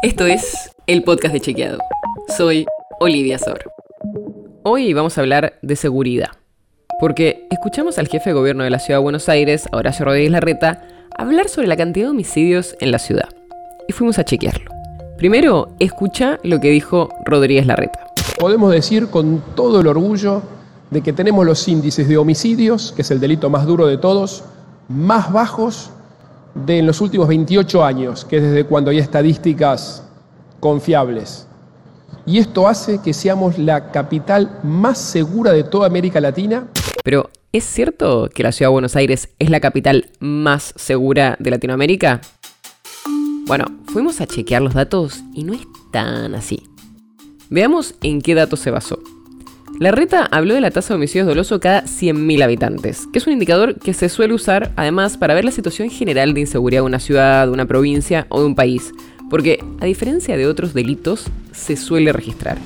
Esto es el podcast de Chequeado. Soy Olivia Sor. Hoy vamos a hablar de seguridad. Porque escuchamos al jefe de gobierno de la ciudad de Buenos Aires, Horacio Rodríguez Larreta, hablar sobre la cantidad de homicidios en la ciudad. Y fuimos a chequearlo. Primero, escucha lo que dijo Rodríguez Larreta. Podemos decir con todo el orgullo de que tenemos los índices de homicidios, que es el delito más duro de todos, más bajos de en los últimos 28 años, que es desde cuando hay estadísticas confiables. Y esto hace que seamos la capital más segura de toda América Latina. Pero, ¿es cierto que la ciudad de Buenos Aires es la capital más segura de Latinoamérica? Bueno, fuimos a chequear los datos y no es tan así. Veamos en qué datos se basó. La reta habló de la tasa de homicidios doloso cada 100.000 habitantes, que es un indicador que se suele usar además para ver la situación general de inseguridad de una ciudad, de una provincia o de un país, porque a diferencia de otros delitos, se suele registrar.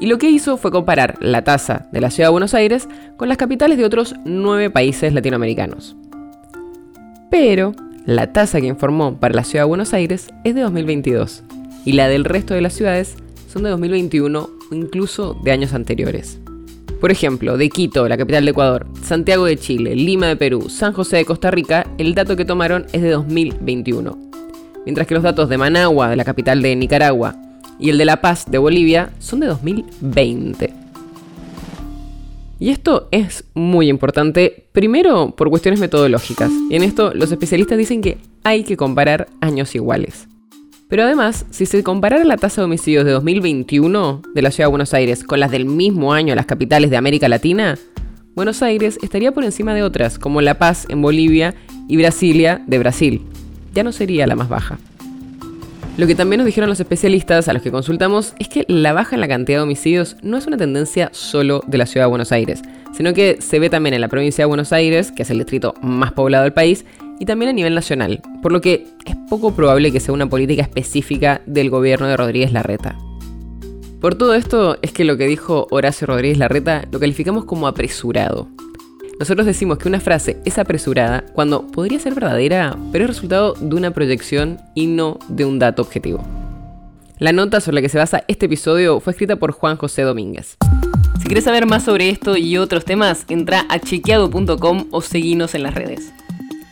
Y lo que hizo fue comparar la tasa de la ciudad de Buenos Aires con las capitales de otros nueve países latinoamericanos. Pero la tasa que informó para la ciudad de Buenos Aires es de 2022 y la del resto de las ciudades son de 2021 o incluso de años anteriores. Por ejemplo, de Quito, la capital de Ecuador, Santiago de Chile, Lima de Perú, San José de Costa Rica, el dato que tomaron es de 2021. Mientras que los datos de Managua, de la capital de Nicaragua, y el de La Paz, de Bolivia, son de 2020. Y esto es muy importante, primero por cuestiones metodológicas. Y en esto los especialistas dicen que hay que comparar años iguales. Pero además, si se comparara la tasa de homicidios de 2021 de la ciudad de Buenos Aires con las del mismo año en las capitales de América Latina, Buenos Aires estaría por encima de otras, como La Paz en Bolivia y Brasilia de Brasil. Ya no sería la más baja. Lo que también nos dijeron los especialistas a los que consultamos es que la baja en la cantidad de homicidios no es una tendencia solo de la ciudad de Buenos Aires, sino que se ve también en la provincia de Buenos Aires, que es el distrito más poblado del país, y también a nivel nacional, por lo que es poco probable que sea una política específica del gobierno de Rodríguez Larreta. Por todo esto es que lo que dijo Horacio Rodríguez Larreta lo calificamos como apresurado. Nosotros decimos que una frase es apresurada cuando podría ser verdadera, pero es resultado de una proyección y no de un dato objetivo. La nota sobre la que se basa este episodio fue escrita por Juan José Domínguez. Si quieres saber más sobre esto y otros temas, entra a chequeado.com o seguinos en las redes.